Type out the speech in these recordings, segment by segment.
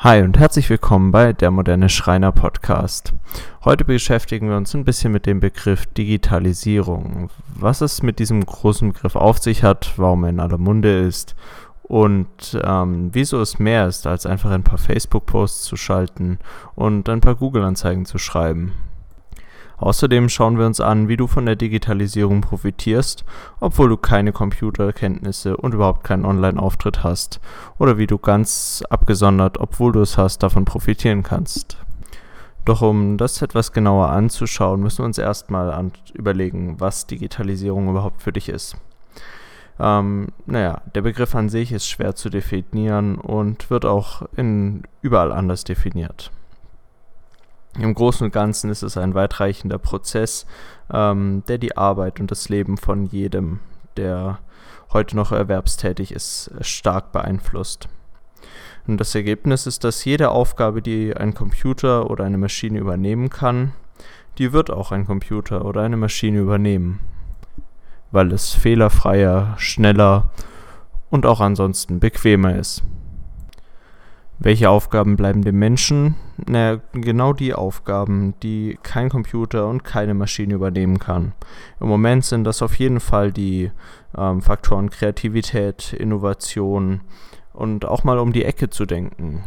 Hi und herzlich willkommen bei der moderne Schreiner Podcast. Heute beschäftigen wir uns ein bisschen mit dem Begriff Digitalisierung. Was es mit diesem großen Begriff auf sich hat, warum er in aller Munde ist und ähm, wieso es mehr ist, als einfach ein paar Facebook-Posts zu schalten und ein paar Google-Anzeigen zu schreiben. Außerdem schauen wir uns an, wie du von der Digitalisierung profitierst, obwohl du keine Computerkenntnisse und überhaupt keinen Online-Auftritt hast, oder wie du ganz abgesondert, obwohl du es hast, davon profitieren kannst. Doch um das etwas genauer anzuschauen, müssen wir uns erstmal überlegen, was Digitalisierung überhaupt für dich ist. Ähm, naja, der Begriff an sich ist schwer zu definieren und wird auch in überall anders definiert. Im Großen und Ganzen ist es ein weitreichender Prozess, ähm, der die Arbeit und das Leben von jedem, der heute noch erwerbstätig ist, stark beeinflusst. Und das Ergebnis ist, dass jede Aufgabe, die ein Computer oder eine Maschine übernehmen kann, die wird auch ein Computer oder eine Maschine übernehmen, weil es fehlerfreier, schneller und auch ansonsten bequemer ist. Welche Aufgaben bleiben dem Menschen? Naja, genau die Aufgaben, die kein Computer und keine Maschine übernehmen kann. Im Moment sind das auf jeden Fall die ähm, Faktoren Kreativität, Innovation und auch mal um die Ecke zu denken.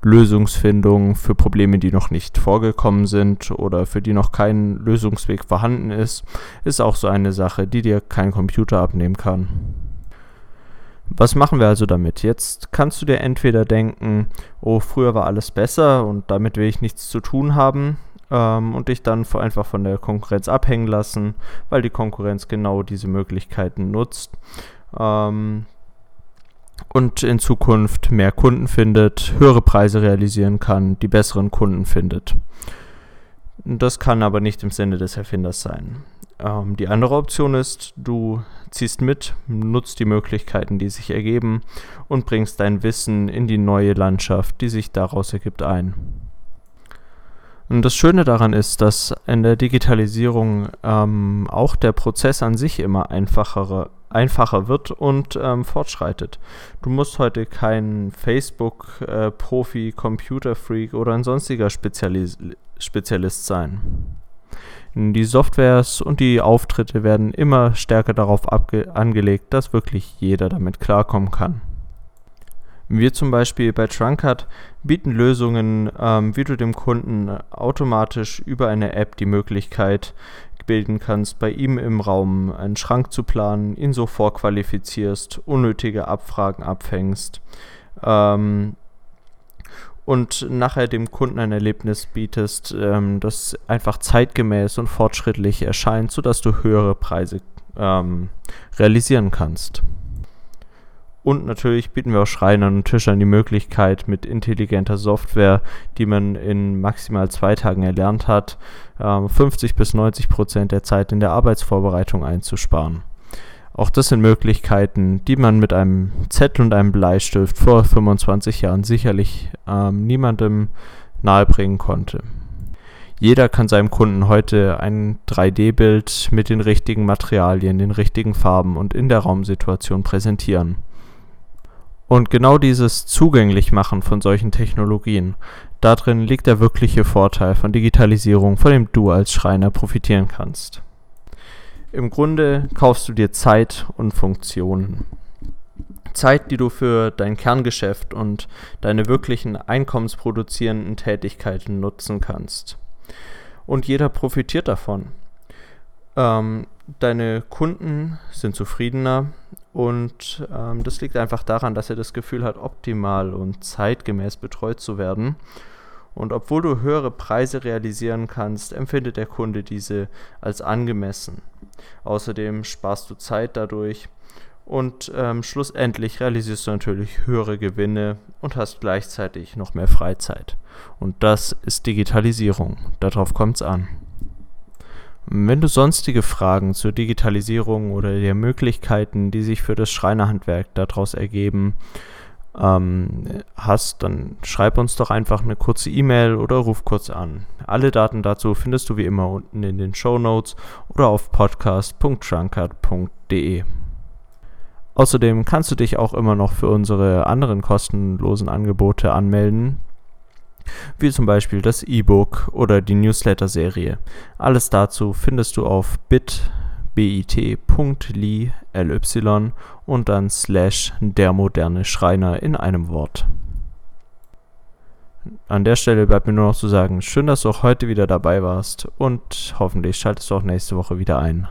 Lösungsfindung für Probleme, die noch nicht vorgekommen sind oder für die noch kein Lösungsweg vorhanden ist, ist auch so eine Sache, die dir kein Computer abnehmen kann. Was machen wir also damit? Jetzt kannst du dir entweder denken, oh, früher war alles besser und damit will ich nichts zu tun haben ähm, und dich dann einfach von der Konkurrenz abhängen lassen, weil die Konkurrenz genau diese Möglichkeiten nutzt. Ähm, und in Zukunft mehr Kunden findet, höhere Preise realisieren kann, die besseren Kunden findet. Das kann aber nicht im Sinne des Erfinders sein. Ähm, die andere Option ist, du ziehst mit, nutzt die Möglichkeiten, die sich ergeben und bringst dein Wissen in die neue Landschaft, die sich daraus ergibt, ein. Und das Schöne daran ist, dass in der Digitalisierung ähm, auch der Prozess an sich immer einfacher, einfacher wird und ähm, fortschreitet. Du musst heute kein Facebook-Profi, äh, Computer-Freak oder ein sonstiger Spezialis Spezialist sein. Die Softwares und die Auftritte werden immer stärker darauf angelegt, dass wirklich jeder damit klarkommen kann. Wir zum Beispiel bei Trunkart bieten Lösungen, ähm, wie du dem Kunden automatisch über eine App die Möglichkeit bilden kannst, bei ihm im Raum einen Schrank zu planen, ihn so vorqualifizierst, unnötige Abfragen abfängst, ähm, und nachher dem Kunden ein Erlebnis bietest, ähm, das einfach zeitgemäß und fortschrittlich erscheint, sodass du höhere Preise ähm, realisieren kannst. Und natürlich bieten wir auch Schreinern und Tischern die Möglichkeit, mit intelligenter Software, die man in maximal zwei Tagen erlernt hat, äh, 50 bis 90 Prozent der Zeit in der Arbeitsvorbereitung einzusparen. Auch das sind Möglichkeiten, die man mit einem Zettel und einem Bleistift vor 25 Jahren sicherlich ähm, niemandem nahebringen konnte. Jeder kann seinem Kunden heute ein 3D-Bild mit den richtigen Materialien, den richtigen Farben und in der Raumsituation präsentieren. Und genau dieses Zugänglichmachen von solchen Technologien, darin liegt der wirkliche Vorteil von Digitalisierung, von dem du als Schreiner profitieren kannst. Im Grunde kaufst du dir Zeit und Funktionen. Zeit, die du für dein Kerngeschäft und deine wirklichen einkommensproduzierenden Tätigkeiten nutzen kannst. Und jeder profitiert davon. Ähm, deine Kunden sind zufriedener und ähm, das liegt einfach daran, dass er das Gefühl hat, optimal und zeitgemäß betreut zu werden und obwohl du höhere Preise realisieren kannst, empfindet der Kunde diese als angemessen. Außerdem sparst du Zeit dadurch Und ähm, schlussendlich realisierst du natürlich höhere Gewinne und hast gleichzeitig noch mehr Freizeit. Und das ist Digitalisierung. Darauf kommt es an. Wenn du sonstige Fragen zur Digitalisierung oder der Möglichkeiten, die sich für das Schreinerhandwerk daraus ergeben, ähm, hast, dann schreib uns doch einfach eine kurze E-Mail oder ruf kurz an. Alle Daten dazu findest du wie immer unten in den Show Notes oder auf podcast.drunkard.de. Außerdem kannst du dich auch immer noch für unsere anderen kostenlosen Angebote anmelden, wie zum Beispiel das E-Book oder die Newsletter-Serie. Alles dazu findest du auf bit.ly und dann slash der moderne Schreiner in einem Wort. An der Stelle bleibt mir nur noch zu sagen, schön, dass du auch heute wieder dabei warst und hoffentlich schaltest du auch nächste Woche wieder ein.